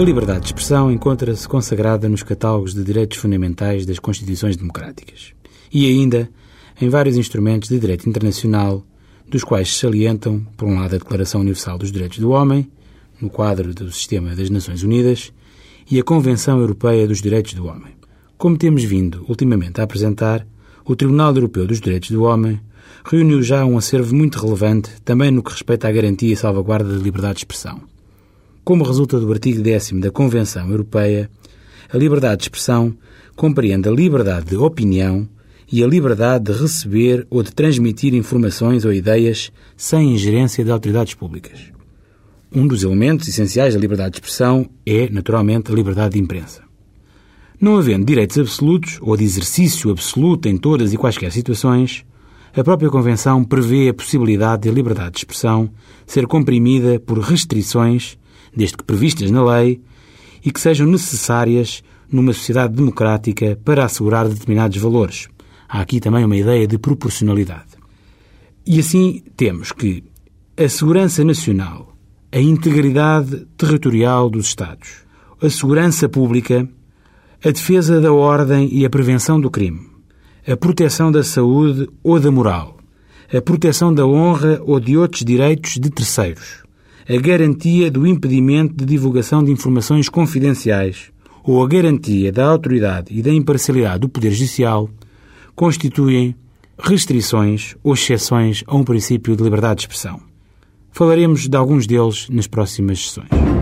A liberdade de expressão encontra-se consagrada nos catálogos de direitos fundamentais das Constituições democráticas e ainda em vários instrumentos de direito internacional, dos quais se salientam, por um lado, a Declaração Universal dos Direitos do Homem, no quadro do Sistema das Nações Unidas, e a Convenção Europeia dos Direitos do Homem. Como temos vindo ultimamente a apresentar, o Tribunal Europeu dos Direitos do Homem reuniu já um acervo muito relevante também no que respeita à garantia e salvaguarda da liberdade de expressão. Como resulta do artigo 10 da Convenção Europeia, a liberdade de expressão compreende a liberdade de opinião e a liberdade de receber ou de transmitir informações ou ideias sem ingerência de autoridades públicas. Um dos elementos essenciais da liberdade de expressão é, naturalmente, a liberdade de imprensa. Não havendo direitos absolutos ou de exercício absoluto em todas e quaisquer situações, a própria Convenção prevê a possibilidade de a liberdade de expressão ser comprimida por restrições desde que previstas na lei, e que sejam necessárias numa sociedade democrática para assegurar determinados valores. Há aqui também uma ideia de proporcionalidade. E assim temos que a segurança nacional, a integridade territorial dos Estados, a segurança pública, a defesa da ordem e a prevenção do crime, a proteção da saúde ou da moral, a proteção da honra ou de outros direitos de terceiros, a garantia do impedimento de divulgação de informações confidenciais ou a garantia da autoridade e da imparcialidade do Poder Judicial constituem restrições ou exceções a um princípio de liberdade de expressão. Falaremos de alguns deles nas próximas sessões.